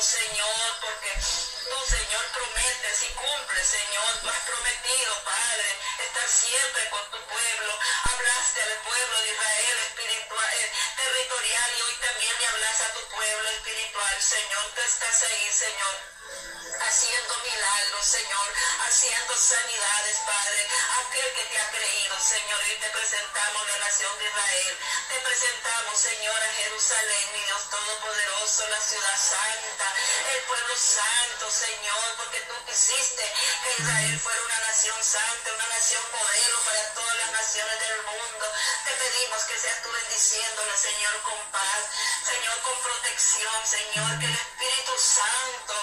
Señor, porque tú, Señor, prometes y cumples, Señor. Tú has prometido, Padre, estar siempre con tu pueblo. Hablaste al pueblo de Israel espiritual, eh, territorial y hoy también le hablas a tu pueblo espiritual, Señor. Tú estás ahí, Señor haciendo milagros, Señor, haciendo sanidades, Padre. Aquel que te ha creído, Señor, y te presentamos la nación de Israel. Te presentamos, Señor, a Jerusalén, mi Dios Todopoderoso, la ciudad santa, el pueblo santo, Señor, porque tú quisiste que Israel fuera una nación santa, una nación modelo para todas las naciones del mundo. Te pedimos que seas tú bendiciéndole, Señor, con paz, Señor, con protección, Señor, que el Espíritu Santo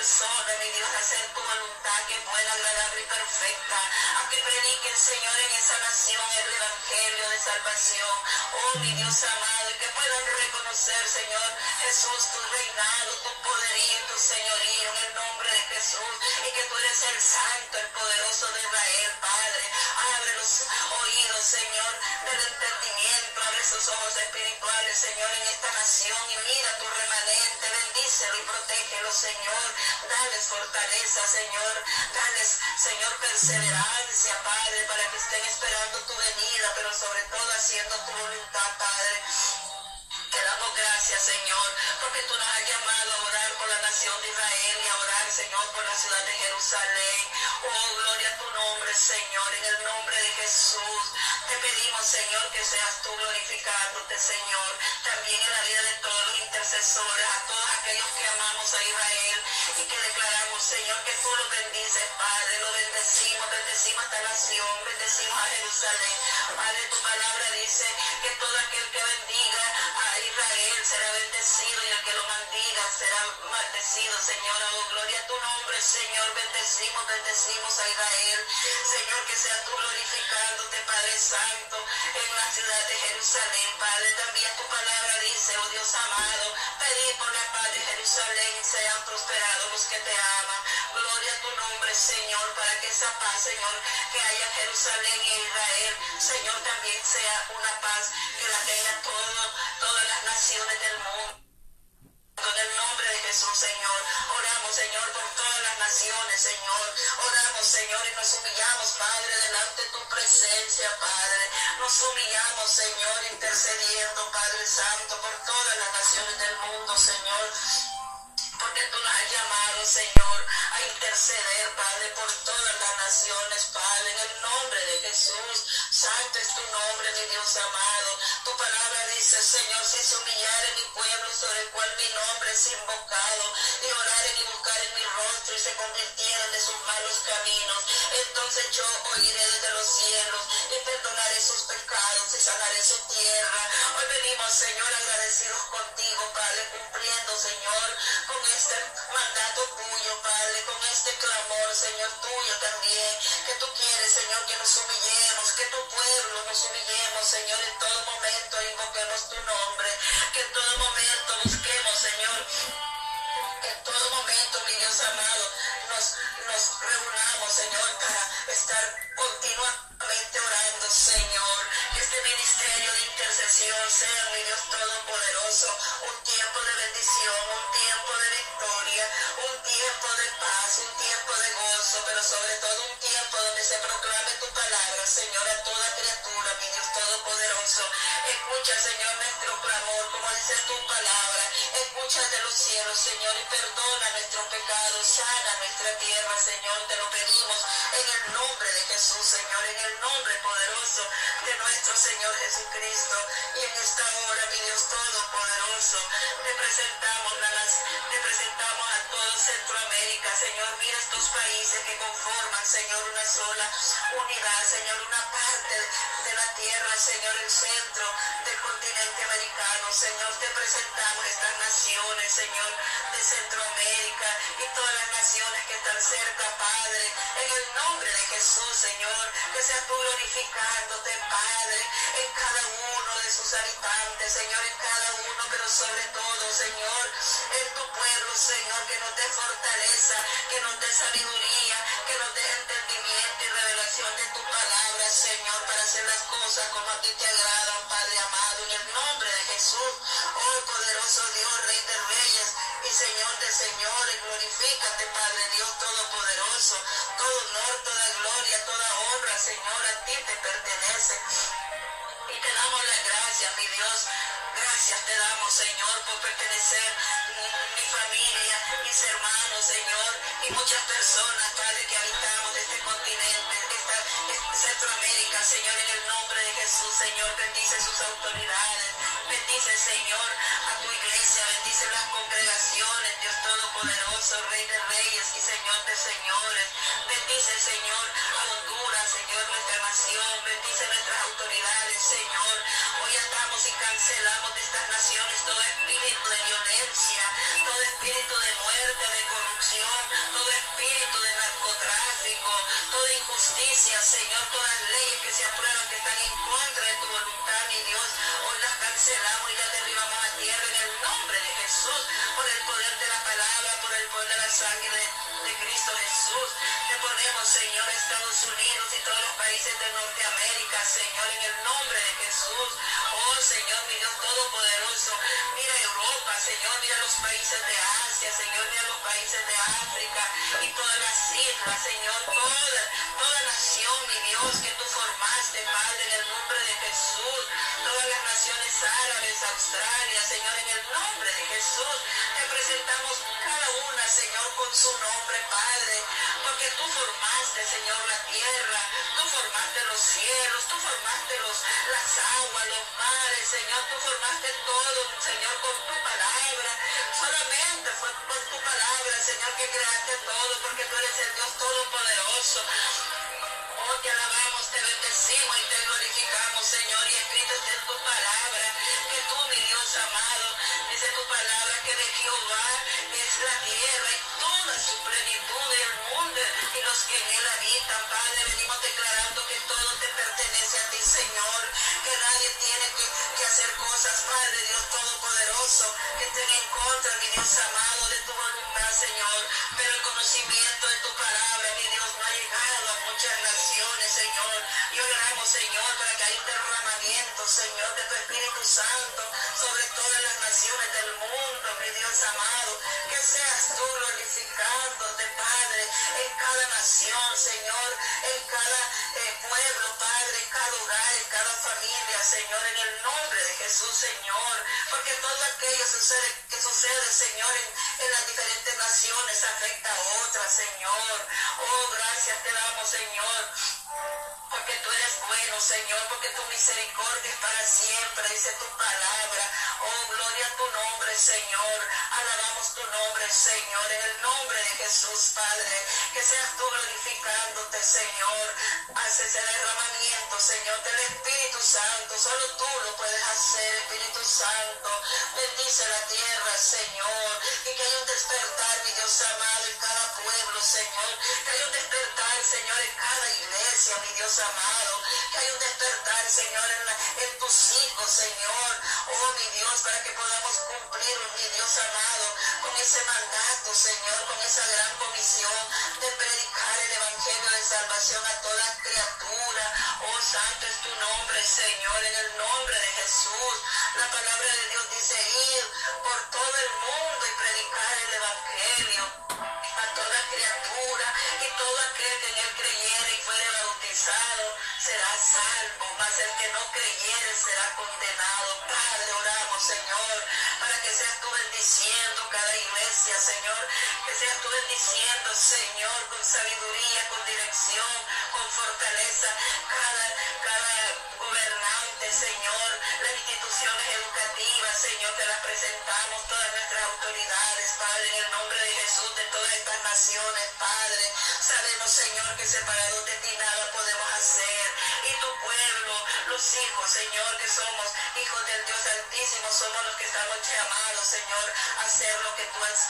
toda persona, mi Dios, hacer tu voluntad, que es buena, agradable y perfecta. A que prediquen, Señor, en esa nación el Evangelio de salvación. Oh, mi Dios amado, y que puedan reconocer, Señor, Jesús, tu reinado, tu poderío, tu señorío, en el nombre de Jesús. Y que tú eres el santo, el poderoso de Israel, Padre. Abre los oídos, Señor, del entendimiento. Abre sus ojos espirituales, Señor, en esta nación. Y mira tu remanente. Bendícelo y protégelo, Señor. Dales fortaleza, Señor. Dales, Señor, perseverancia, Padre, para que estén esperando tu venida, pero sobre todo haciendo tu voluntad, Padre. Te damos gracias, Señor, porque tú nos has llamado a orar por la nación de Israel y a orar, Señor, por la ciudad de Jerusalén. Oh, gloria a tu nombre, Señor, en el nombre de Jesús. Te pedimos, Señor, que seas tú glorificándote, Señor, también en la vida de todos los intercesores, a todos aquellos que amamos a Israel y que declaramos, Señor, que tú lo bendices, Padre, lo bendecimos, bendecimos a esta nación, bendecimos a Jerusalén. Padre, tu palabra dice que todo aquel que bendiga a Israel será bendecido y el que lo maldiga será maldecido, Señor. Oh, gloria a tu nombre, Señor. Bendecimos, bendecimos a Israel. Señor, que sea tú glorificándote, Padre Santo, en la ciudad de Jerusalén. Padre, también tu palabra dice, oh Dios amado, pedid por la paz de Jerusalén y sean prosperados los que te aman. Gloria a tu nombre, Señor, para que esa paz, Señor, que haya en Jerusalén y Israel, Señor, también sea una paz que la tenga todo, todas las naciones del mundo. En el nombre de Jesús, Señor. Oramos, Señor, por todas las naciones, Señor. Oramos, Señor, y nos humillamos, Padre, delante de tu presencia, Padre. Nos humillamos, Señor, intercediendo, Padre Santo, por todas las naciones del mundo, Señor. Porque tú nos has llamado, Señor, a interceder, Padre, por todas las naciones, Padre, en el nombre de Jesús. Santo es tu nombre, mi Dios amado. Tu palabra dice, Señor, si se humillare mi pueblo sobre el cual mi nombre es invocado, y oraren y buscaren mi rostro y se convirtieran de sus malos caminos, entonces yo oiré desde los cielos y perdonaré sus pecados y sanaré su tierra. Hoy venimos, Señor, agradecidos contigo, Padre, cumpliendo, Señor, con este mandato Con este clamor, Señor, tuyo también, que tú quieres, Señor, que nos humillemos, que tu pueblo nos humillemos, Señor, en todo momento invoquemos tu nombre, que en todo momento busquemos, Señor, que en todo momento, mi Dios amado, nos, nos reunamos, Señor, para estar continuamente orando, Señor, que este ministerio de intercesión sea, mi Dios Todopoderoso, un tiempo de bendición, un tiempo de victoria, un tiempo de paz, un tiempo de gozo, pero sobre todo Señor, a toda criatura, mi Dios Todopoderoso. Escucha, Señor, nuestro clamor, como dice tu palabra. Escucha de los cielos, Señor, y perdona nuestros pecados, sana nuestra tierra, Señor, te lo pedimos en el nombre de Jesús, Señor, en el nombre poderoso de nuestro Señor Jesucristo. Y en esta hora, mi Dios Todopoderoso, te presentamos, la, te presentamos a todo Centroamérica, Señor, mira estos países que conforman, Señor, una sola unidad, Señor, una parte de la tierra, Señor, el centro del continente americano, Señor, te presentamos estas naciones, Señor, de Centroamérica y todas las naciones que están cerca, Padre, en el nombre de Jesús, Señor, que seas tú glorificándote, Padre, en cada uno de sus habitantes, Señor, en cada uno, pero sobre todo, Señor, en tu pueblo, Señor, que nos dé fortaleza, que nos dé sabiduría, que nos dé entendimiento y revelación de tu palabra, Señor, para hacer las cosas como a ti te agradan, Padre amado, en el nombre de Jesús, oh poderoso Dios, Rey de Reyes, Señor de señores. Glorifícate, Padre Dios Todopoderoso. Todo honor, toda gloria, toda honra, Señor, a ti te pertenece. Y te damos las gracias, mi Dios. Gracias te damos, Señor, por pertenecer mi familia, mis hermanos, Señor, y muchas personas, Padre, que habitamos este continente, esta, Centroamérica, Señor, en el nombre de Jesús, Señor, bendice sus autoridades, bendice, Señor, a tu bendice las congregaciones, Dios Todopoderoso, Rey de Reyes y Señor de Señores, bendice, Señor, a Honduras, Señor, nuestra nación, bendice nuestras autoridades, Señor, hoy atamos y cancelamos de estas naciones todo espíritu de violencia, todo espíritu de muerte, de corrupción, todo espíritu de narcotráfico, toda injusticia, Señor, todas las leyes que se aprueban que están en contra de tu voluntad, mi Dios, hoy las cancelamos y las derribamos a tierra en el nombre de Jesús, por el poder de palabra, por el poder de la sangre de, Cristo Jesús. Te ponemos, Señor, Estados Unidos y todos los países de Norteamérica, Señor, en el nombre de Jesús. Oh, Señor, mi Dios Todopoderoso, mira Europa, Señor, mira los países de Asia, Señor, mira los países de África y todas las islas, Señor, toda, toda nación, mi Dios, que tú formaste, Padre, en el nombre de Jesús, todas las naciones árabes, Australia, Señor, Jesús, te presentamos cada una, Señor, con su nombre, Padre, porque tú formaste, Señor, la tierra, tú formaste los cielos, tú formaste los, las aguas, los mares, Señor, tú formaste todo, Señor, con tu palabra, solamente fue por tu palabra, Señor, que creaste todo, porque tú eres el Dios Todopoderoso. Te alabamos, te bendecimos y te glorificamos, Señor, y escrito está en tu palabra, que tú, mi Dios amado, dice tu palabra que de Jehová es la tierra y toda su plenitud del mundo y los que en él habitan, Padre, venimos declarando que todo te pertenece a ti, Señor, que nadie tiene que, que hacer cosas, Padre Dios Todopoderoso, que estén en contra, mi Dios amado, de tu voluntad, Señor, pero el conocimiento de tu palabra, mi Dios, no ha llegado muchas naciones, Señor, y oramos, Señor, para que haya un derramamiento, Señor, de tu Espíritu Santo sobre todas las naciones del mundo, mi Dios amado, que seas tú glorificándote, Padre, en cada nación, Señor, en cada eh, pueblo, Padre, en cada hogar, en cada familia, Señor, en el nombre de Jesús, Señor, porque todo aquello sucede, que sucede, Señor, en, en las Señor. Oh, gracias te damos, Señor porque tú eres bueno, Señor, porque tu misericordia es para siempre, dice tu palabra. Oh, gloria a tu nombre, Señor. Alabamos tu nombre, Señor, en el nombre de Jesús, Padre. Que seas tú glorificándote, Señor. Haz ese derramamiento, Señor, del Espíritu Santo. Solo tú lo puedes hacer, Espíritu Santo. Bendice la tierra, Señor. Y que haya un despertar, mi Dios amado, en cada pueblo, Señor. Que haya un despertar, Señor, en cada iglesia, mi Dios amado. Que haya un despertar, Señor, en, la, en tus hijos, Señor. Oh, mi Dios, para que podamos cumplir, mi Dios amado, con ese mandato, Señor, con esa gran comisión de predicar el Evangelio de salvación a toda criatura. Oh, santo es tu nombre, Señor, en el nombre de Jesús. La palabra de Dios dice ir por todo el mundo y predicar el Evangelio será salvo, mas el que no creyere será condenado. Padre, oramos, Señor, para que seas tú bendiciendo cada iglesia, Señor, que seas tú bendiciendo, Señor, con sabiduría, con dirección, con fortaleza, cada, cada gobernante, Señor, las instituciones educativas, Señor, te las presentamos, todas nuestras autoridades, Padre, en el nombre de Jesús, de todas estas naciones, Padre. Sabemos, Señor, que separados de ti nada podemos hijos, Señor, que somos hijos del Dios Altísimo, somos los que estamos llamados, Señor, a hacer lo que tú has,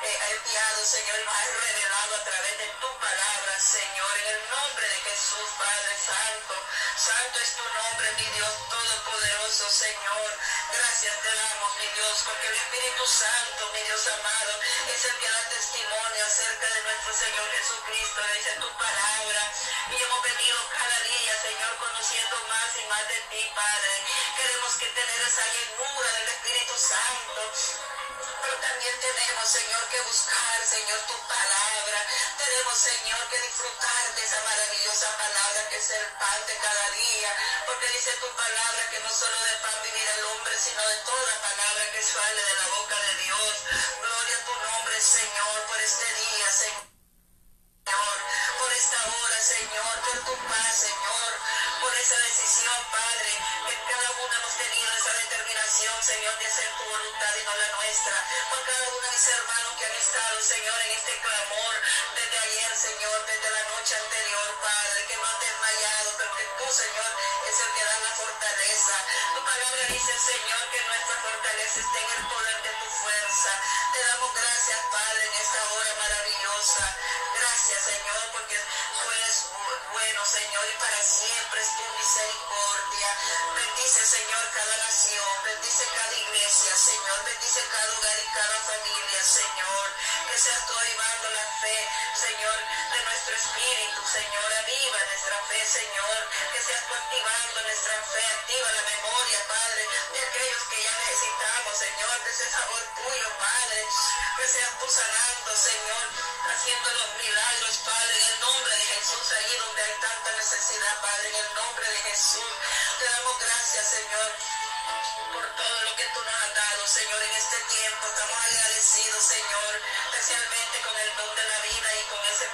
eh, enviado, Señor, y has revelado a través de tu palabra, Señor, en el nombre de Jesús, Padre Santo. Santo es tu nombre, mi Dios Todopoderoso, Señor. Gracias te damos, mi Dios, porque el Espíritu Santo, mi Dios amado, es el que da testimonio acerca de nuestro Señor Jesucristo, dice tu palabra. Y hemos venido cada día, Señor, conociendo más y más de ti, Padre. Queremos que tener esa llenura del Espíritu Santo. Pero también tenemos, Señor, que buscar, Señor, tu palabra. Tenemos, Señor, que disfrutar de esa maravillosa palabra que es el pan de cada día. Porque dice tu palabra que no solo de pan vivirá el hombre, sino de toda palabra que sale de la boca de Dios. Gloria a tu nombre, Señor, por este día, Señor. Señor, por tu paz, Señor, por esa decisión, Padre, que cada uno hemos tenido esa determinación, Señor, de hacer tu voluntad y no la nuestra. Por cada uno de mis hermanos que han estado, Señor, en este clamor desde ayer, Señor, desde la noche anterior, Padre, que no han desmayado, pero que tú, Señor, es el que da la fortaleza. Tu palabra dice, Señor, que nuestra fortaleza esté en el poder de tu fuerza. Te damos gracias, Padre, en esta hora maravillosa. Gracias, Señor, porque bueno, Señor, y para siempre es tu misericordia. Bendice, Señor, cada nación, bendice cada iglesia, Señor, bendice cada hogar y cada familia, Señor. Que seas tú avivando la fe, Señor, de nuestro espíritu, Señor, aviva nuestra fe, Señor. Que seas tú activando nuestra fe, activa la memoria, Padre, de aquellos que ya necesitamos, Señor, de ese sabor tuyo, Padre. Que seas tú sanando, Señor, haciendo los milagros, Padre, en el nombre de Jesús, allí donde hay tanta necesidad, Padre, en el nombre de Jesús. Te damos gracias, Señor, por todo lo que tú nos has dado, Señor, en este tiempo. Estamos agradecidos, Señor, especialmente con el don de la vida y con ese,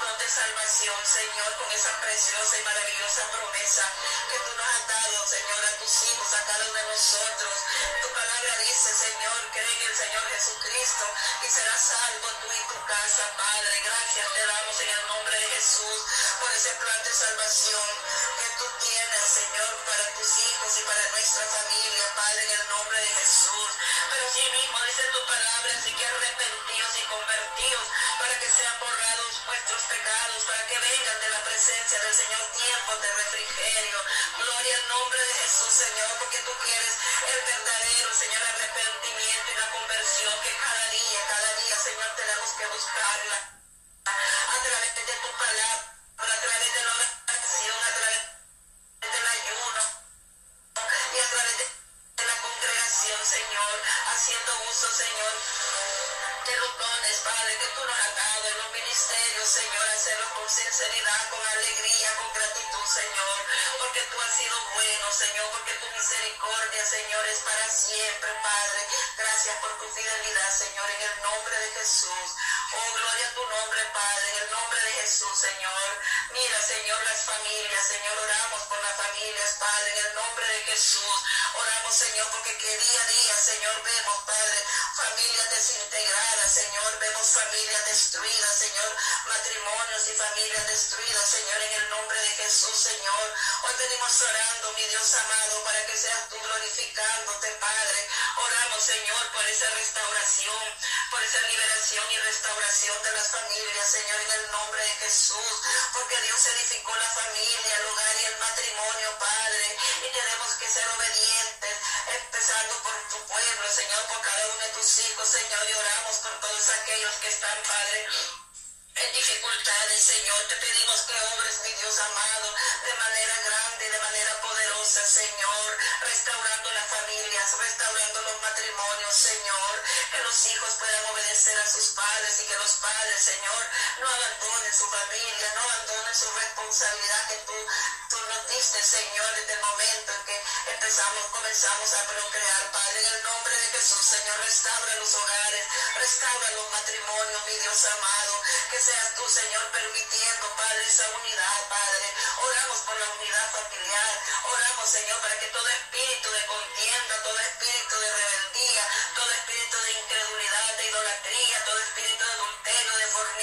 don de salvación, Señor, con esa preciosa y maravillosa promesa que tú nos has dado, Señor, cree en el Señor Jesucristo y serás salvo tú y tu casa, Padre. Gracias te damos en el nombre de Jesús por ese plan de salvación que tú tienes, Señor, para tus hijos y para nuestra familia, Padre, en el nombre de Jesús. Pero sí mismo dice tu palabra, así que arrepentidos y convertidos para que sean borrados vuestros pecados, para que vengan de la presencia del Señor tiempos de refrigerio. Gloria al nombre de Jesús, Señor, porque tú quieres el verdadero, Señor, arrepentimiento y la conversión que cada día, cada día, Señor, tenemos que buscarla a través de tu palabra, con sinceridad, con alegría, con gratitud, Señor, porque tú has sido bueno, Señor, porque tu misericordia, Señor, es para siempre, Padre. Gracias por tu fidelidad, Señor, en el nombre de Jesús. Oh, gloria a tu nombre, Padre, en el nombre de Jesús, Señor. Mira, Señor, las familias, Señor, oramos por las familias, Padre, en el nombre de Jesús. Oramos, Señor, porque que día a día, Señor, vemos, Padre, familias desintegradas, Señor, vemos familias destruidas, Señor, matrimonios y familias destruidas, Señor, en el nombre de Jesús, Señor. Hoy venimos orando, mi Dios amado, para que seas tú glorificándote, Padre. Oramos, Señor, por esa restauración, por esa liberación y restauración de las familias, Señor, en el nombre de Jesús, porque Dios edificó la familia, el hogar y el matrimonio, Padre, y tenemos que ser obedientes, empezando por tu pueblo, Señor, por cada uno de tus hijos, Señor, y oramos por todos aquellos que están, Padre, en dificultades, Señor. Te pedimos que obres, mi Dios amado, de manera grande, de manera poderosa, Señor, restaurando las familias, restaurando los matrimonios, Señor, que los hijos puedan obedecer a sus padres y que los padres, Señor, no abandonen su familia, no abandonen su responsabilidad que tú, tú nos diste, Señor, desde el momento en que empezamos, comenzamos a procrear, Padre, en el nombre de Jesús, Señor, restaura los hogares, restaura los matrimonios, mi Dios amado, que seas tú, Señor, permitiendo, Padre, esa unidad, Padre. Oramos por la unidad familiar. Oramos, Señor, para que todo espíritu de contienda, todo espíritu de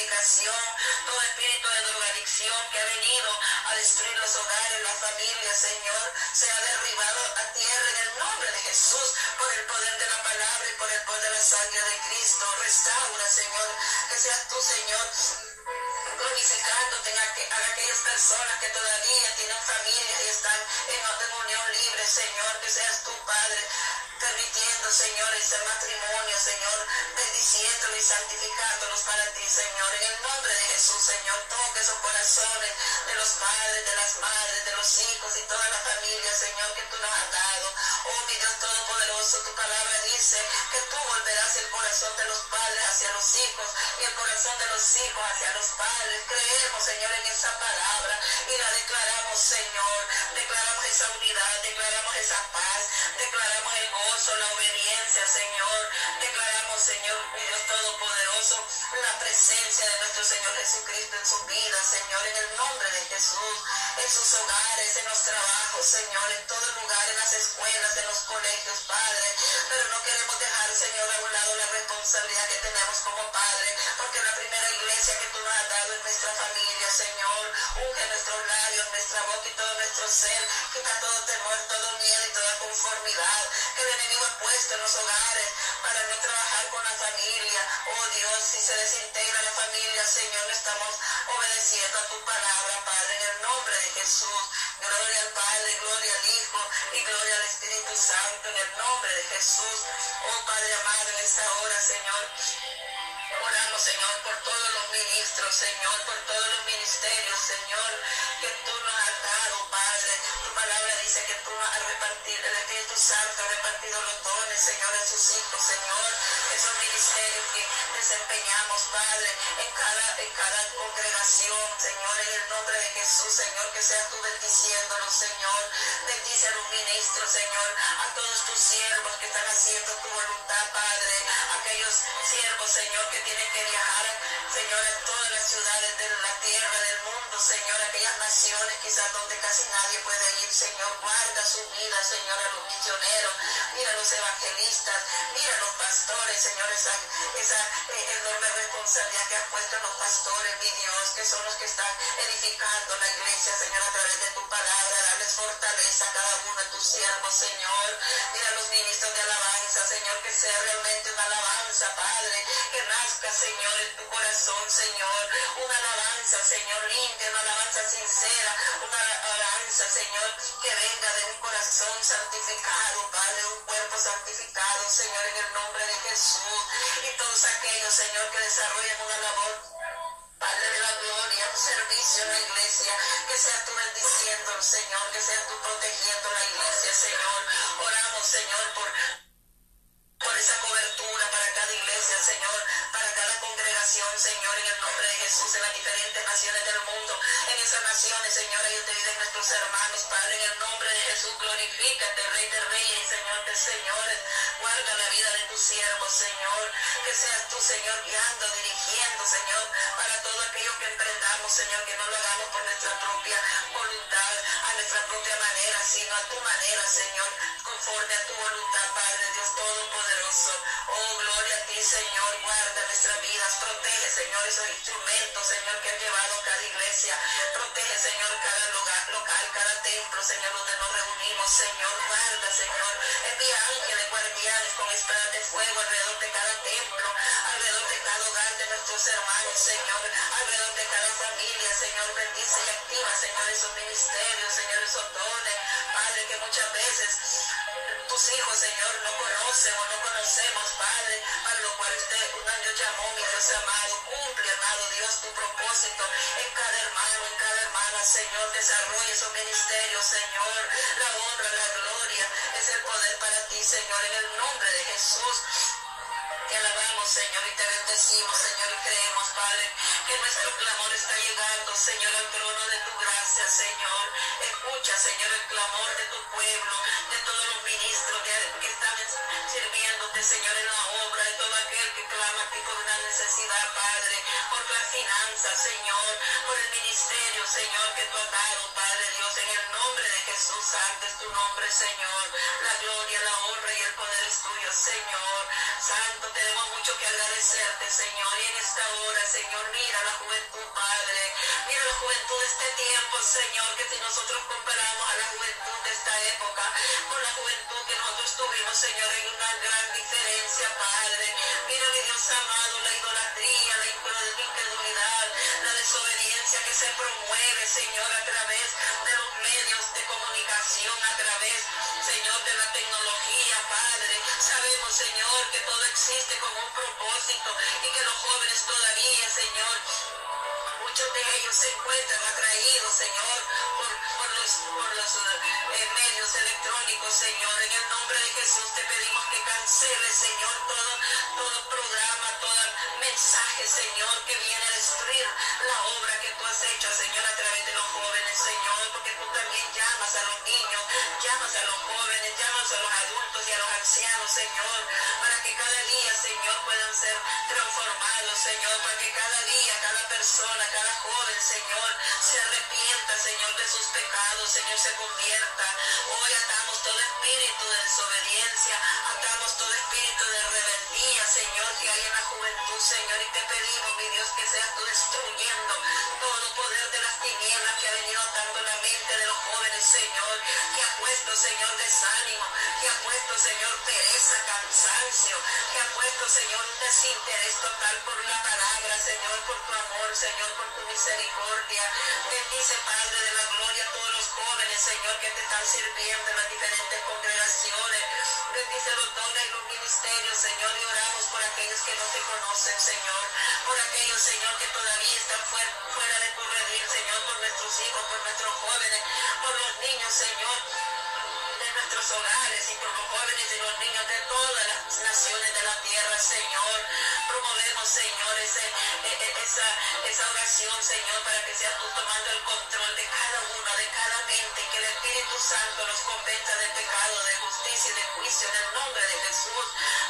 fornicación, todo espíritu de drogadicción que ha venido a destruir los hogares, la familia, Señor, sea derribado a tierra en el nombre de Jesús, por el poder de la palabra y por el poder de la sangre de Cristo. Restaura, Señor, que seas tú, Señor, glorificándote en aqu a aquellas personas que todavía tienen familia y están en, en unión libre, Señor, que seas tú, Padre, permitiendo, Señor, ese matrimonio, Señor, bendiciéndolo y santificándolos para ti, Señor. En el nombre de Jesús, Señor, toque esos corazones de los padres, de las madres, de los hijos y toda la familia, Señor, que tú nos has dado. Oh, mi Dios Todopoderoso, tu palabra dice que tú volverás el corazón de los padres hacia los hijos y el corazón de los hijos hacia los padres. Creemos, Señor, en esa palabra y la declaramos, Señor. Declaramos esa unidad, declaramos esa paz, declaramos el gozo, la obediencia, Señor. Declaramos, Señor, Dios Todopoderoso, la presencia de nuestro Señor Jesucristo en su vida, Señor, en el nombre de Jesús, en sus hogares, en los trabajos, Señor, en todo lugar, en las escuelas, en los colegios, Padre. Pero no queremos dejar, Señor, a un lado la responsabilidad que tenemos como Padre, porque la primera iglesia que tú nos has dado es nuestra familia, Señor. Unge nuestros labios, nuestra boca y todo nuestro ser. Quita todo temor, todo miedo y toda conformidad que el enemigo ha puesto en los hogares para no trabajar con la familia. Oh Dios, si se desintegra la familia, Señor, estamos obedeciendo a tu palabra, Padre, en el nombre de Jesús. Gloria al Padre, gloria al Hijo y gloria al Espíritu Santo en el nombre de Jesús. Oh Padre amado, en esta hora, Señor. Oramos, Señor, por todos los ministros, Señor, por todos los ministerios, Señor, que tú nos has dado, Padre. Tu palabra dice que tú has repartido, el Espíritu Santo ha repartido los dones, Señor, a sus hijos, Señor. Esos ministerios que desempeñamos, Padre, en cada, en cada congregación, Señor, en el nombre de Jesús, Señor, que seas tú bendiciéndolos, Señor. Bendice a los ministros, Señor, a todos tus siervos que están haciendo tu voluntad, Padre. Aquellos siervos, Señor, que tienen que viajar, Señor, a todas las ciudades de la tierra, del mundo, Señor, aquellas naciones quizás donde casi nadie puede ir, Señor, guarda su vida, Señor, a los misioneros, mira a los evangelistas, mira a los pastores, Señor, esa, esa eh, enorme responsabilidad que has puesto en los pastores, mi Dios, que son los que están edificando la iglesia, Señor, a través de tu palabra, darles fortaleza a cada uno de tus siervos, Señor, mira los ministros de alabanza, Señor, que sea realmente una alabanza, Padre, que nazca, Señor, en tu corazón, Señor, una alabanza, Señor, limpia, una alabanza sincera, una alabanza, Señor, que venga de un corazón santificado, Padre, un cuerpo santificado, Señor, en el nombre de Jesús, y todos aquellos, Señor, que desarrollan una labor Padre de la gloria, un servicio en la iglesia, que seas tú bendiciendo, Señor, que seas tú protegiendo la iglesia, Señor. Oramos, Señor, por, por esa cobertura para cada iglesia, Señor, para cada congregación, Señor, en el nombre de Jesús, en las diferentes naciones del mundo, en esas naciones, Señor, ahí donde viven nuestros hermanos, Padre, en el nombre de Jesús, glorifícate, Rey de Reyes Señor de Señores, guarda la vida de tus siervos, Señor, que seas tú, Señor, guiando, dirigiendo, Señor, para todo aquello que emprendamos, Señor, que no lo hagamos por nuestra propia voluntad, a nuestra propia manera, sino a tu manera, Señor, conforme a tu voluntad, Padre Dios Todopoderoso. Oh, gloria a ti, Señor, guarda nuestras vidas, protege, Señor, esos instrumentos, Señor, que han llevado cada iglesia, protege, Señor, cada lugar, local, Señor, donde nos reunimos, Señor, guarda, Señor, envía ángeles guardianes con espadas de fuego alrededor de cada templo, alrededor de cada hogar de nuestros hermanos, Señor, alrededor de cada familia, Señor, bendice y activa, Señor, esos ministerios, Señor, esos dones, Padre, que muchas veces tus hijos, Señor, no conocen o no conocemos, Padre, para lo cual usted un año llamó, mi Dios amado, cumple, amado Dios, tu propósito en cada hermano, en cada Señor, desarrolla esos ministerios, Señor, la honra, la gloria, es el poder para ti, Señor, en el nombre de Jesús. Te alabamos, Señor, y te bendecimos, Señor, y creemos, Padre, que nuestro clamor está llegando, Señor, al trono de tu gracia, Señor. Escucha, Señor, el clamor de tu pueblo, de todos los ministros que, están sirviéndote, Señor, en la obra, de que por una necesidad, Padre, por las finanzas, Señor, por el ministerio, Señor, que tú has dado, Padre Dios, en el nombre de Jesús, santo es tu nombre, Señor. La gloria, la honra y el poder es tuyo, Señor. Santo, tenemos mucho que agradecerte, Señor. Y en esta hora, Señor, mira la juventud, Padre. Mira la juventud de este tiempo, Señor, que si nosotros comparamos a la juventud de esta época con la juventud que nosotros tuvimos, Señor, hay una gran diferencia, Padre. Mira, mi Dios amado, la idolatría, la incredulidad, la desobediencia que se promueve, Señor, a través de los medios de comunicación, a través, Señor, de la tecnología, Padre. Que todo existe con un propósito y que los jóvenes todavía, Señor, muchos de ellos se encuentran atraídos, Señor, por, los, por los eh, medios electrónicos, Señor. En el nombre de Jesús te pedimos que cancele, Señor, todo, todo mensaje, Señor, que viene a destruir la obra que tú has hecho, Señor, a través de los jóvenes, Señor, porque tú también a los niños, llamas a los jóvenes, llamas a los adultos y a los ancianos, Señor, para que cada día, Señor, puedan ser transformados, Señor, para que cada día, cada persona, cada joven, Señor, se arrepienta, Señor, de sus pecados, Señor, se convierta. Hoy atamos todo espíritu de desobediencia, atamos todo espíritu de rebeldía, Señor, que hay en la juventud, Señor, y te pedimos, mi Dios, que seas tú destruyendo todo poder de las tinieblas que ha venido atando la mente de los jóvenes, Señor, que ha puesto, Señor, desánimo, que ha puesto, Señor, pereza, cansancio, que ha puesto, Señor, un desinterés total por la palabra, Señor, por tu amor, Señor, por tu misericordia. Bendice, Padre de la gloria, a todos los jóvenes, Señor, que te están sirviendo en las diferentes congregaciones. Bendice los dones y los ministerios, Señor, y oramos por aquellos que no te conocen, Señor, por aquellos, Señor, que todavía están fuera, de tu hijos, por nuestros jóvenes, por los niños, Señor hogares y por los jóvenes y los niños de todas las naciones de la tierra, Señor. Promovemos, Señor, e- e- esa, esa oración, Señor, para que seas tú tomando el control de cada uno, de cada mente, que el Espíritu Santo los convenza de pecado, de justicia y de juicio en el nombre de Jesús.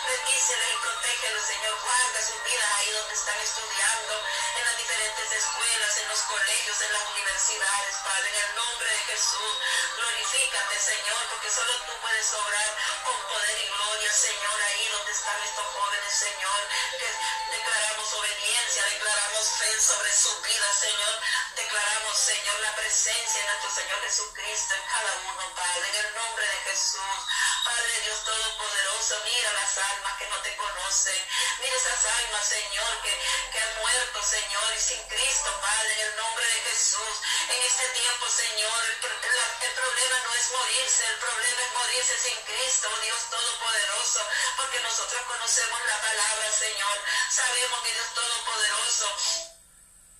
Bendíceles y protégelos, Señor. Guarda sus vidas ahí donde están estudiando, en las diferentes escuelas, en los colegios, en las universidades, Padre, en el nombre de Jesús. Glorifícate, Señor, porque solo tú puedes obrar con poder y gloria, Señor, ahí donde están estos jóvenes, Señor, que declaramos obediencia, declaramos fe sobre su vida, Señor, declaramos, Señor, la presencia de nuestro Señor Jesucristo en cada uno, Padre, en el nombre de Jesús. Padre Dios Todopoderoso, mira las almas que no te conocen, mira esas almas, Señor, que, que han muerto, Señor, y sin Cristo, Padre, en el nombre de Jesús. En este tiempo, Señor, el, el problema no es morirse, el problema es morirse sin Cristo, oh Dios Todopoderoso, porque nosotros conocemos la palabra, Señor. Sabemos, mi Dios Todopoderoso,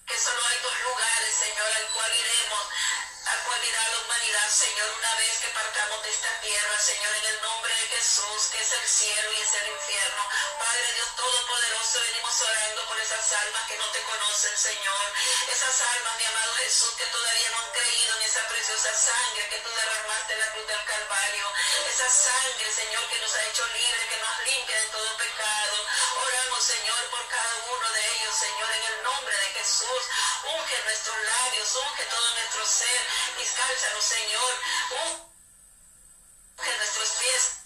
que solo hay dos lugares, Señor, al cual iremos, cual irá la humanidad, Señor, una vez que partamos de esta tierra, Señor, en el nombre de Jesús, que es el cielo y es el infierno. Padre Dios Todopoderoso, venimos orando por esas almas que no te conocen, Señor. Esas almas, mi amado Jesús, que todavía no han creído en esa preciosa sangre que tú derramaste en la cruz del Calvario. Esa sangre, Señor, que nos ha hecho libres, que nos limpia de todo pecado. Señor, por cada uno de ellos, Señor, en el nombre de Jesús. Unge nuestros labios, unge todo nuestro ser. Descálzanos, Señor. Unge nuestros pies.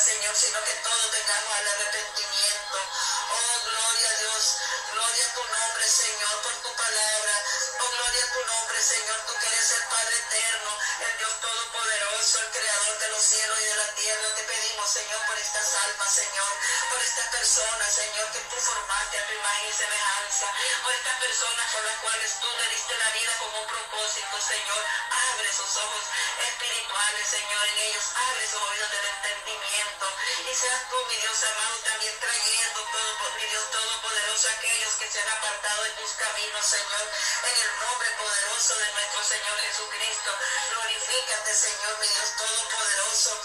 Señor, sino que todos tengamos el arrepentimiento. Oh, gloria a Dios, gloria a tu nombre, Señor, por tu palabra. Gloria a tu nombre, Señor, tú que eres el Padre eterno, el Dios todopoderoso, el creador de los cielos y de la tierra. Te pedimos, Señor, por estas almas, Señor, por estas personas, Señor, que tú formaste a tu imagen y semejanza, por estas personas por las cuales tú le diste la vida como un propósito, Señor. Abre sus ojos espirituales, Señor, en ellos. Abre sus oídos del entendimiento. Y seas tú, mi Dios amado, también trayendo todo, mi Dios todopoderoso, aquellos que se han apartado de tus caminos, Señor. En el nombre poderoso de nuestro Señor Jesucristo. Glorifícate, Señor, mi Dios todopoderoso.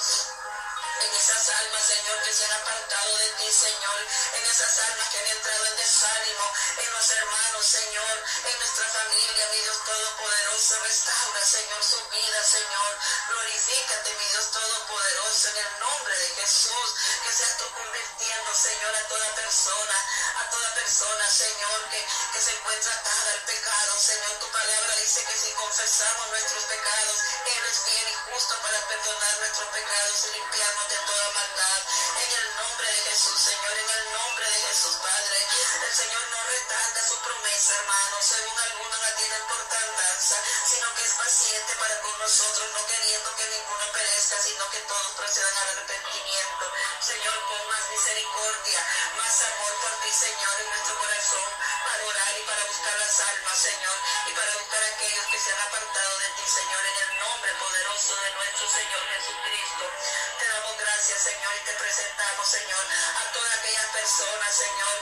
En esas almas, Señor, que se han apartado de ti, Señor, en esas almas que han entrado en desánimo, en los hermanos, Señor, en nuestra familia, mi Dios Todopoderoso, restaura, Señor, su vida, Señor, glorifícate, mi Dios Todopoderoso, en el nombre de Jesús, que seas tú convirtiendo, Señor, a toda persona, a toda persona, Señor, que, se encuentra atada al pecado, Señor, tu palabra dice que si confesamos nuestros pecados, Él es fiel y justo para perdonar nuestros pecados y limpiarnos de toda maldad. En el nombre de Jesús, Señor, en el nombre de Jesús, Padre. El Señor no retarda su promesa, hermano, según algunos la tienen por tardanza, sino que es paciente para con nosotros, no queriendo que ninguno perezca, sino que todos procedan al arrepentimiento. Señor, con más misericordia, más amor por ti, Señor, en nuestro corazón, para buscar las almas, Señor, y para buscar aquellos que se han apartado de ti, Señor, en el nombre poderoso de nuestro Señor Jesucristo. Te damos gracias, Señor, y te presentamos, Señor, a todas aquellas personas, Señor,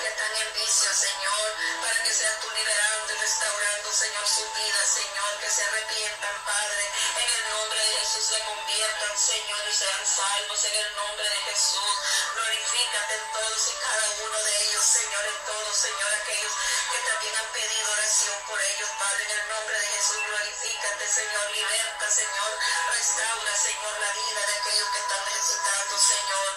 que están en vicio, Señor, para que seas tú liberando y restaurando, Señor, su vida, Señor, que se arrepientan, Padre, en el nombre Jesús se conviertan, Señor, y sean salvos en el nombre de Jesús. Glorifícate en todos y cada uno de ellos, Señor, en todos, Señor, aquellos que también han pedido oración por ellos, Padre, en el nombre de Jesús, glorifícate, Señor, liberta, Señor, restaura, Señor, la vida de aquellos que están necesitando, Señor,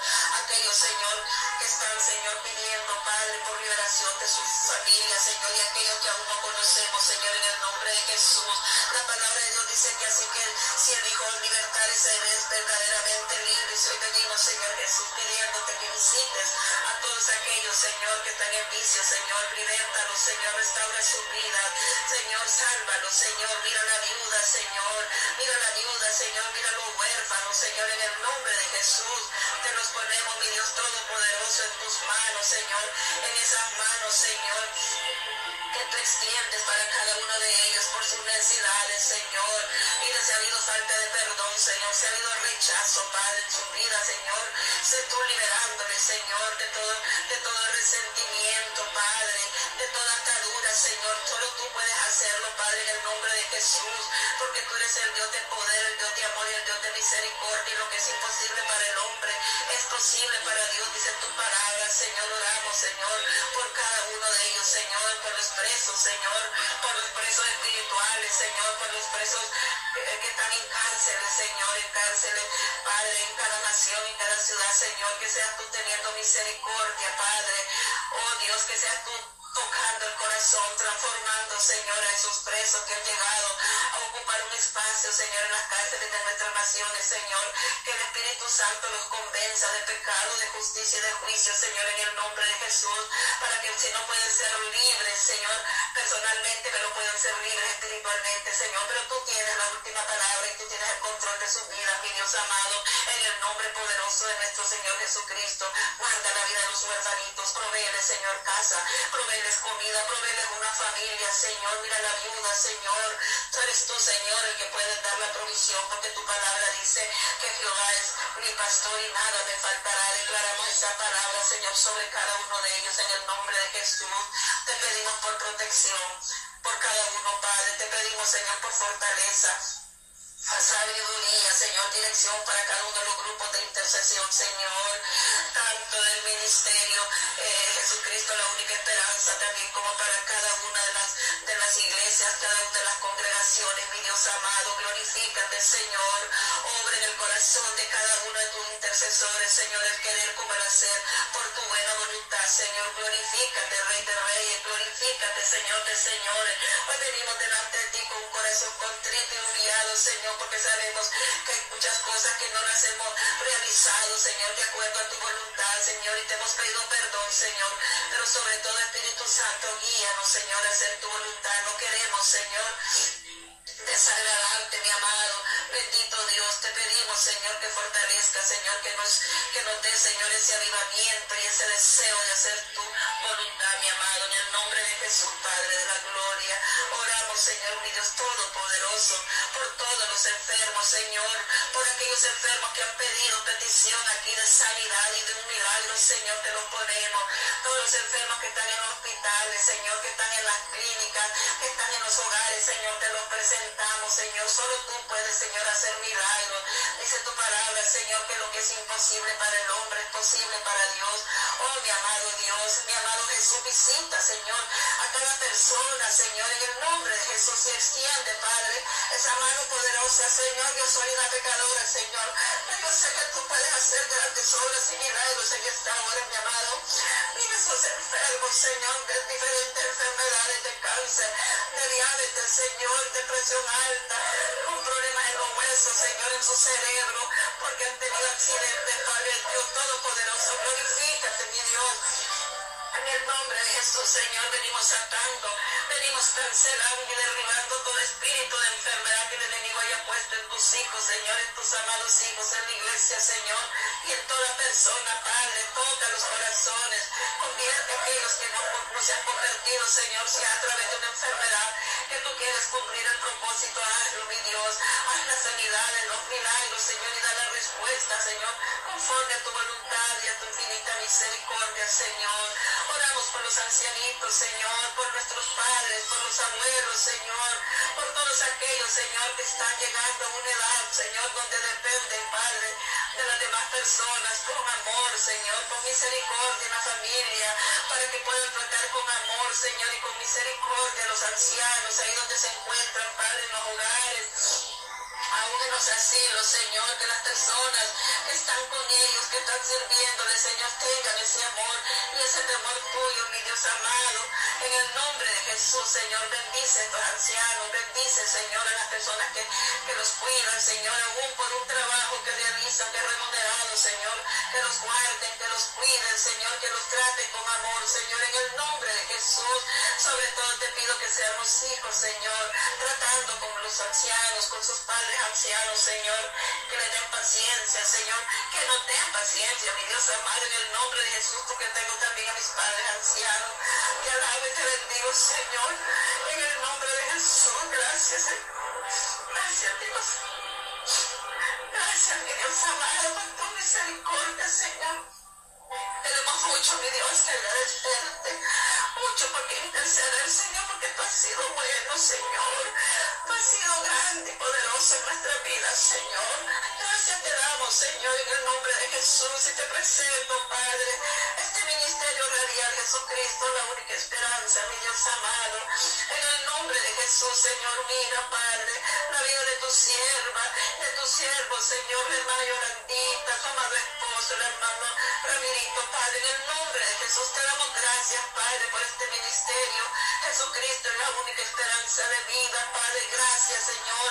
aquellos, Señor, que están, Señor, pidiendo, Padre, por liberación de sus familias, Señor, y aquellos que aún no conocemos, Señor, en el nombre de Jesús. La palabra de Dios dice que así que si el Hijo libertar se es verdaderamente libre. Y hoy venimos, Señor Jesús, pidiéndote que visites a todos aquellos, Señor, que están en vicio, Señor, libertalos, Señor, restaura su vida, Señor, sálvalos, Señor, mira la viuda, Señor, mira la viuda, Señor, mira los huérfanos, Señor, en el nombre de Jesús, te los ponemos, mi Dios Todopoderoso, en tus manos, Señor, en esas manos, Señor, que tú extiendes para cada uno de ellos por sus necesidades, Señor. Y si ha habido falta de perdón, Señor, si ha habido rechazo, Padre, en su vida, Señor, sé tú liberándole, Señor, de todo, de todo resentimiento, Padre, de toda Señor. Solo tú puedes hacerlo, Padre, en el nombre de Jesús, porque tú eres el Dios de poder, el Dios de amor y el Dios de misericordia. Y lo que es imposible para el hombre es posible para Dios, dice tu palabra, Señor. Oramos, Señor, por cada uno de ellos, Señor, por los presos, Señor, por los presos espirituales, Señor, por los presos que están en cárceles, Señor, en cárceles, Padre, en cada nación, en cada ciudad, Señor, que seas tú teniendo misericordia, Padre. Oh Dios, que seas tú tocando el corazón, transformando, Señor, a esos presos que han llegado a ocupar un espacio, Señor, en las cárceles de nuestras naciones, Señor. Que el Espíritu Santo los convenza de pecado, de justicia y de juicio, Señor, en el nombre de Jesús, para que si no pueden ser libres, Señor, personalmente, pero puedan ser libres espiritualmente, Señor. Pero tú tienes la última palabra y tú tienes el control de sus vidas, mi Dios amado, en el nombre poderoso de nuestro Señor Jesucristo. Guarda la vida de los huerfanitos, provee, Señor, casa, provee comida, proveeles una familia, Señor. Mira la viuda, Señor. Tú eres tú, Señor, el que puede dar la provisión, porque tu palabra dice que Jehová es mi pastor y nada me faltará. Declaramos esa palabra, Señor, sobre cada uno de ellos en el nombre de Jesús. Te pedimos por protección por cada uno, Padre. Te pedimos, Señor, por fortaleza sabiduría, Señor, dirección para cada uno de los grupos de intercesión, Señor, tanto del ministerio, eh, Jesucristo, la única esperanza también como para cada una de las, de las iglesias, cada una de las congregaciones, mi Dios amado, glorifícate, Señor, obra en el corazón de cada uno de tus intercesores, Señor, el querer como el hacer, por tu buena voluntad, Señor, glorifícate, Rey de Reyes, glorifícate, Señor de Señores, hoy venimos delante de ti con un corazón contrito y humillado, Señor, porque sabemos que hay muchas cosas que no las hemos realizado, Señor, de acuerdo a tu voluntad, Señor, y te hemos pedido perdón, Señor, pero sobre todo Espíritu Santo, guíanos, Señor, a hacer tu voluntad. No queremos, Señor, desagradarte, mi amado. Bendito Dios, te pedimos, Señor, que fortalezca, Señor, que nos, que nos dé, Señor, ese avivamiento y ese deseo de hacer tu voluntad, mi amado, en el nombre de Jesús, Padre de la gloria. Oramos, Señor, mi Dios Todopoderoso, por todos los enfermos, Señor, por aquellos enfermos que han pedido petición aquí de sanidad y de un milagro, Señor, te lo ponemos. Todos los enfermos que están en hospitales, Señor, que están en las clínicas, que están en los hogares, Señor, te los presentamos, Señor. Solo tú puedes, Señor, hacer milagros. Dice tu palabra, Señor, que lo que es imposible para el hombre es posible para Dios. Oh, mi amado Dios, mi amado Jesús, visita, Señor, a cada persona, Señor, en el nombre de Jesús se extiende, Padre, esa mano poderosa, Señor. Yo soy una pecadora, Señor. Pero yo sé que tú puedes hacer grandes obras y milagros en esta hora, mi amado. Mira esos enfermos, Señor, de diferentes enfermedades de cáncer, de diabetes, Señor, depresión alta, un problema en los huesos, Señor, en su cerebro, porque han tenido accidentes, Padre Dios Todopoderoso. Glorifícate, mi Dios En el nombre de Jesús, Señor, venimos atando, venimos cancelando y derribando todo espíritu de enfermedad que el enemigo haya puesto en tus hijos, Señor, en tus amados hijos, en la iglesia, Señor, y en toda persona, Padre, toca los corazones, convierte a aquellos que no, no se han convertido, Señor, si a través de una enfermedad que tú quieres cumplir el propósito, hazlo, mi Dios, haz la sanidad, los milagros, Señor, y da la respuesta, Señor, conforme a tu voluntad y a tu infinita misericordia, Señor. Oramos por los ancianitos, Señor, por nuestros padres, por los abuelos, Señor, por todos aquellos, Señor, que están llegando a una edad, Señor, donde dependen, Padre, de las demás personas, con amor, Señor, con misericordia en la familia, para que puedan tratar con amor, Señor, y con misericordia a los ancianos, ahí donde se encuentran, Padre, en los hogares aún en los asilos, Señor, que las personas que están con ellos, que están sirviéndole, Señor, tengan ese amor y ese temor tuyo, mi Dios amado. En el nombre de Jesús, Señor, bendice a estos ancianos, bendice, Señor, a las personas que, que los cuidan, Señor, aún por un trabajo que realizan, que remunerado, Señor, que los guarden, que los cuiden, Señor, que los traten con amor, Señor, Jesús. Sobre todo te pido que seamos hijos, Señor, tratando con los ancianos, con sus padres ancianos, Señor, que le den paciencia, Señor, que no den paciencia, mi Dios amado, en el nombre de Jesús, porque tengo también a mis padres ancianos. Te alabo y te bendigo, Señor, en el nombre de Jesús. Gracias, Señor. Gracias, Dios. Gracias, mi Dios amado, por tu misericordia, Señor. Tenemos mucho, mi Dios, que agradecerte. Mucho porque interceder, Señor, porque tú has sido bueno, Señor. Tú has sido grande y poderoso en nuestra vida, Señor. Gracias te damos, Señor, en el nombre de Jesús. Y te presento, Padre, este ministerio radial, Jesucristo, la única esperanza, mi Dios amado. En el nombre de Jesús, Señor, mira, Padre, la vida de tu sierva, de tu siervo, Señor, la hermana Yorandita, tu amado esposo, el hermano Ramirito, Padre, en el nombre Jesús te damos gracias, Padre, por este ministerio. Jesucristo es la única esperanza de vida, Padre. Gracias, Señor.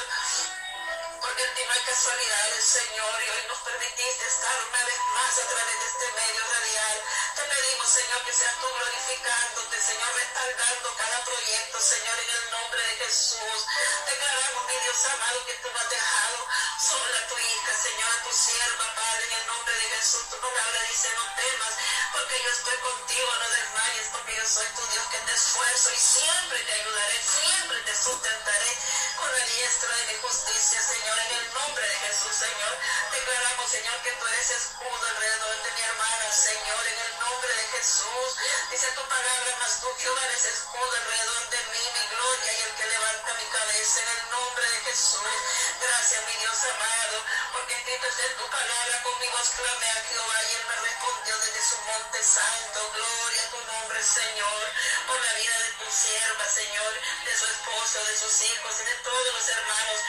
Porque en ti no hay casualidades, Señor, y hoy nos permitiste estar una vez más a través de este medio radial. Te pedimos, Señor, que seas tú glorificándote, Señor, respaldando cada proyecto, Señor, en el nombre de Jesús. Declaramos, mi Dios amado, que tú no has dejado sola tu hija, Señor, a tu sierva, Padre, en el nombre de Jesús. Tu palabra dice, no temas, porque yo estoy contigo, no desmayes, porque yo soy tu Dios que te esfuerzo y siempre te ayudaré, siempre te sustentaré con la diestra de mi justicia, Señor, en el nombre de Jesús, Señor. Declaramos, Señor, que tú eres escudo alrededor de mi hermana, Señor, en el nombre de Jesús. Dice tu palabra, mas tú, Jehová, eres escudo alrededor de mí, mi gloria y el que levanta mi cabeza, en el nombre de Jesús. Gracias, mi Dios amado, porque escrito es en tu palabra, conmigo exclamé a Jehová y él me respondió desde su monte santo. Gloria a tu nombre, Señor, por la vida de tu sierva, Señor, de su esposo, de sus hijos y de todos los hermanos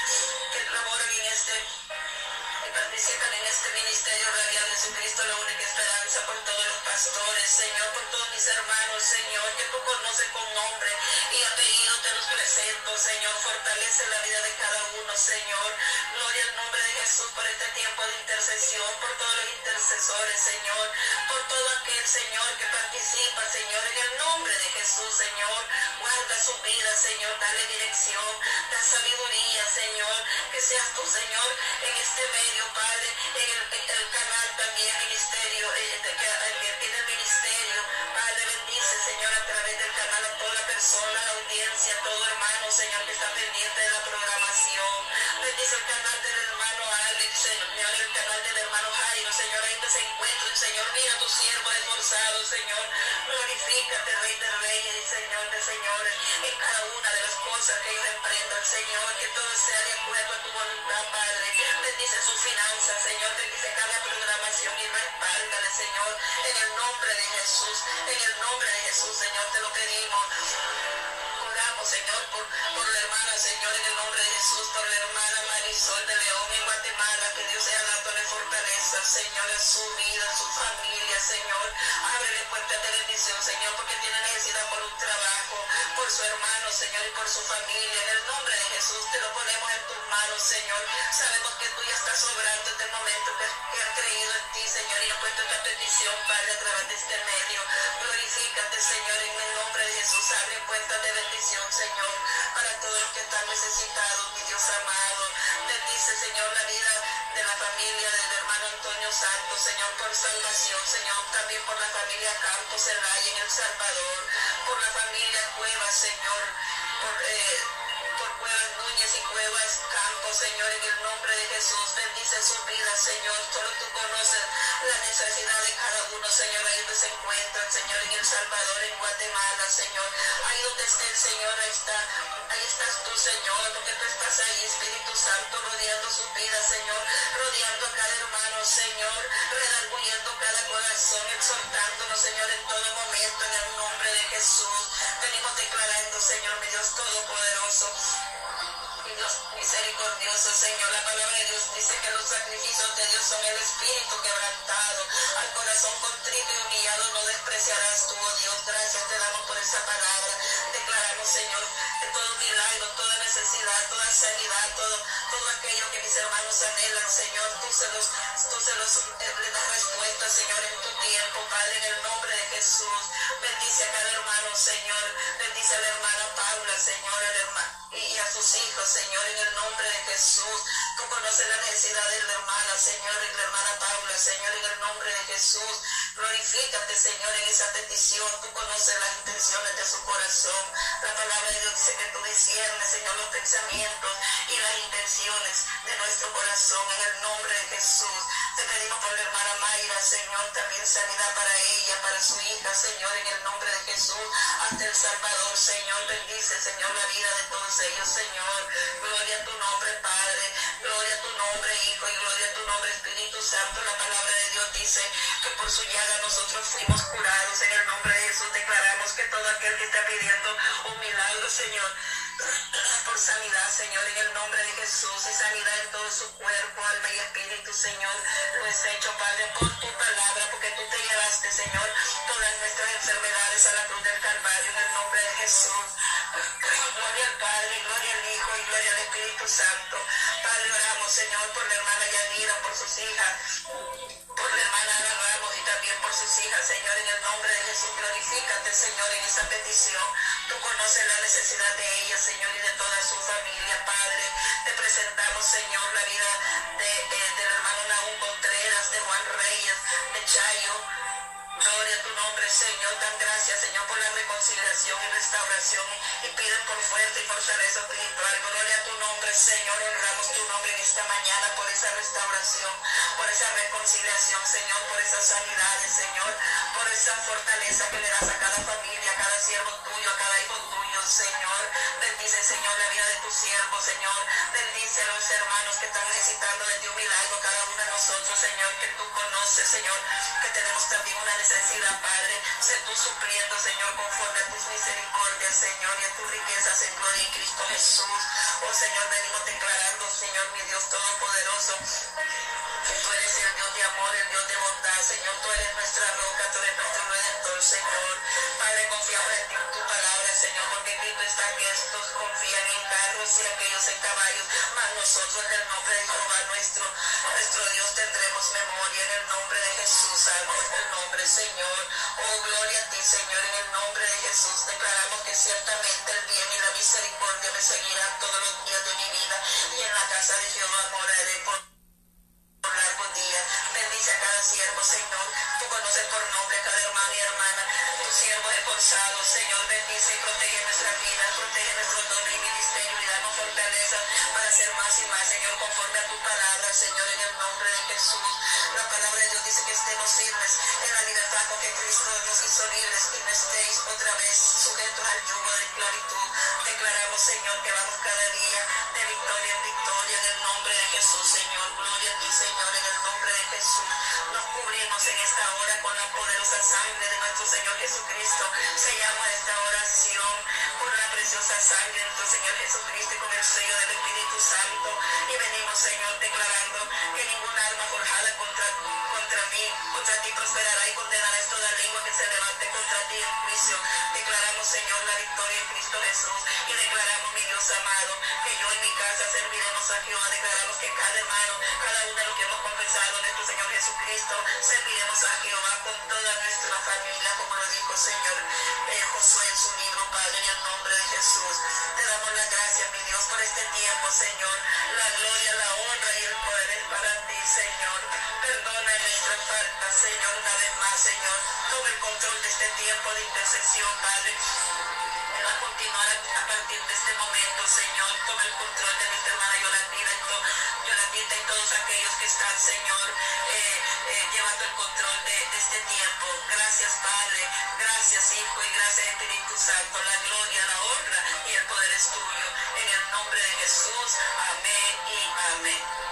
que laboran en este y participan en este ministerio radial de Jesucristo, la única esperanza por todos los pastores, Señor, por todos mis hermanos, Señor, que tú conoces con nombre y apellido te los presento, Señor, fortalece la vida de cada uno, Señor, gloria al nombre de Jesús por este tiempo de intercesión, por todos los intercesores, Señor, por todo aquel, Señor, que participa, Señor, en el nombre de Jesús, Señor, guarda su vida, Señor, dale dirección, da sabiduría, Señor, que seas tú, Señor, en este medio, Padre, en el, el canal también, ministerio, eh, que, que tiene el ministerio, Padre, bendice, Señor, a través del canal a toda persona, la audiencia, todo hermano, Señor, que está pendiente de la programación, bendice el canal del hermano Alex, Señor, el canal del Señor, ahí te se encuentra, Señor, mira tu siervo esforzado, Señor, glorifícate, Rey de Reyes y Señor de Señores, en cada una de las cosas que ellos emprendan, Señor, que todo sea de acuerdo a tu voluntad, Padre, bendice sus finanzas, Señor, bendice cada programación y respáldale, Señor, en el nombre de Jesús, en el nombre de Jesús, Señor, te lo pedimos. Señor, en el nombre de Jesús, por la hermana Marisol de León en Guatemala, que Dios sea dándole fortaleza, Señor, en su vida, en su familia, Señor. Ábrele puertas de bendición, Señor, porque tiene necesidad por un trabajo, por su hermano, Señor, y por su familia. En el nombre de Jesús te lo ponemos en tus manos, Señor. Sabemos que tú ya estás sobrando en este momento, que, que han creído en ti, Señor, y han puesto esta petición, Padre, a través de este medio. Glorifícate, Señor, en el nombre de Jesús. Abre puertas de bendición, Señor, todos los que están necesitados, mi Dios amado. Bendice, Señor, la vida de la familia del hermano Antonio Santos, Señor, por salvación, Señor, también por la familia Campos Zelaya en El Salvador, por la familia Cuevas, Señor, por, eh, Cuevas Núñez y Cuevas Campos, Señor, en el nombre de Jesús, bendice su vida, Señor, solo tú conoces la necesidad de cada uno, Señor, ahí donde se encuentran, Señor, en El Salvador, en Guatemala, Señor, ahí donde esté el Señor, ahí está, ahí estás tú, Señor, porque tú estás ahí, Espíritu Santo, rodeando su vida, Señor, rodeando a cada hermano, Señor, redarguyendo cada corazón, exhortándonos, Señor, en todo momento, en el nombre de Jesús. Venimos declarando, Señor, mi Dios Todopoderoso, Dios misericordioso, Señor. La palabra de Dios dice que los sacrificios de Dios son el espíritu quebrantado. Al corazón contrito y humillado no despreciarás tú, oh Dios. Gracias te damos por esa palabra. Declaramos, Señor, que todo milagro, toda necesidad, toda sanidad, todo, todo aquello que mis hermanos anhelan, Señor, tú se los, tú se los eh, le das respuesta, Señor, en tu tiempo, Padre, en el nombre de Jesús. Bendice a cada hermano, Señor. Bendice a la hermana Paula, Señor, a la hermana y a sus hijos, Señor, en el nombre de Jesús. Tú conoces la necesidad de la hermana, Señor, y la hermana Paula, Señor, en el nombre de Jesús. Glorifícate, Señor, en esa petición. Tú conoces las intenciones de su corazón. La palabra de Dios dice que tú disiernes, Señor, los pensamientos y las intenciones de nuestro corazón, en el nombre de Jesús. Te pedimos por la hermana Mayra, Señor, también sanidad para ella, para su hija, Señor, en el nombre de Jesús. Hasta El Salvador, Señor, bendice, Señor, la vida de todos Señor. Gloria a tu nombre, Padre. Gloria a tu nombre, Hijo, y gloria a tu nombre, Espíritu Santo. La palabra de Dios dice que por su llaga nosotros fuimos curados. En el nombre de Jesús declaramos que todo aquel que está pidiendo un milagro, Señor, por sanidad, Señor, en el nombre de Jesús, y sanidad en todo su cuerpo, alma y espíritu, Señor, lo es hecho, Padre, por tu palabra, porque tú te llevaste, Señor, todas nuestras enfermedades a la cruz del Calvario, en el nombre de Jesús. Gloria al Padre, gloria al Hijo y gloria al Espíritu Santo. Padre, oramos, Señor, por la hermana Yanira, por sus hijas, por la hermana Ana Ramos y también por sus hijas, Señor, en el nombre de Jesús, glorifícate, Señor, en esa petición. Tú conoces la necesidad de ella, Señor, y de toda su familia, Padre. Te presentamos, Señor, la vida de, eh, del hermano Nahum Contreras, de Juan Reyes, de Chayo. Gloria a tu nombre, Señor. Dan gracias, Señor, por la reconciliación y restauración. Y piden por fuerza y fortaleza espiritual. Gloria a tu nombre, Señor. Honramos tu nombre en esta mañana por esa restauración, por esa reconciliación, Señor, por esas sanidades, Señor, por esa fortaleza que le das a cada familia, a cada siervo tuyo, a cada hijo tuyo, Señor. Bendice, Señor, la vida de tu siervo, Señor. Bendice a los hermanos que están necesitando de ti un milagro, cada uno de nosotros, Señor, que tú conoces, Señor, que tenemos también una necesidad, Padre. Sé tú supliendo, Señor, conforme a tus misericordias, Señor, y a tus riquezas en gloria en Cristo Jesús. Oh Señor, venimos declarando, Señor, mi Dios Todopoderoso, que tú eres el Dios de amor, el Dios de bondad, Señor, tú eres nuestra roca, tú eres nuestro Señor. Padre, confiamos en ti, en tu palabra, Señor, porque Cristo está que estos confían en carros y aquellos en caballos, mas nosotros en el nombre de Jehová nuestro, nuestro Dios tendremos memoria en el nombre de Jesús, salvo el nombre, Señor. Oh, gloria a ti, Señor, en el nombre de Jesús declaramos que ciertamente el bien y la misericordia me seguirán todos los días de mi vida y en la casa de Jehová moraré por por largos días. Bendice a cada siervo, Señor. Tú conoces por nombre a cada hermano y hermana. Tu siervo esforzado, Señor, bendice y protege nuestra vida, protege nuestro don y ministerio y danos fortaleza para hacer más y más, Señor, conforme a tu palabra, Señor, en el nombre de Jesús. La palabra de Dios dice que estemos firmes en la libertad con que Cristo nos hizo libres y no estéis otra vez sujetos al yugo de esclavitud. Declaramos, Señor, que vamos cada día de victoria nombre de Jesús, Señor. Gloria a ti, Señor, en el nombre de Jesús. Nos cubrimos en esta hora con la poderosa sangre de nuestro Señor Jesucristo. Se llama esta oración por la preciosa sangre de nuestro Señor Jesucristo y con el sello del Espíritu Santo. Y venimos, Señor, declarando que ninguna arma forjada contra mí, contra ti prosperará y condenarás toda lengua que se levante contra ti en juicio. Declaramos, Señor, la victoria en Cristo Jesús y declaramos, mi Dios amado, que yo en mi casa serviremos a Jehová. Declaramos que cada hermano, cada uno de los que hemos confesado en nuestro Señor Jesucristo, serviremos a Jehová con toda nuestra familia, como lo dijo Señor eh, Josué en su libro, Padre, en el nombre de Jesús. Te damos las gracias, mi Dios, por este tiempo, Señor. La gloria, la honra y el poder es para ti, Señor. Perdona nuestras faltas, Señor, una vez más, Señor. Toma el control de este tiempo de intercesión, Padre. Va a continuar a, partir de este momento, Señor. Toma el control de nuestra hermana Yolandita y, to, Yolandita y todos aquellos que están, Señor, eh, eh, llevando el control de, de este tiempo. Gracias, Padre. Gracias, Hijo, y gracias, Espíritu Santo. La gloria, la honra y el poder es tuyo. En el nombre de Jesús. Amén y amén.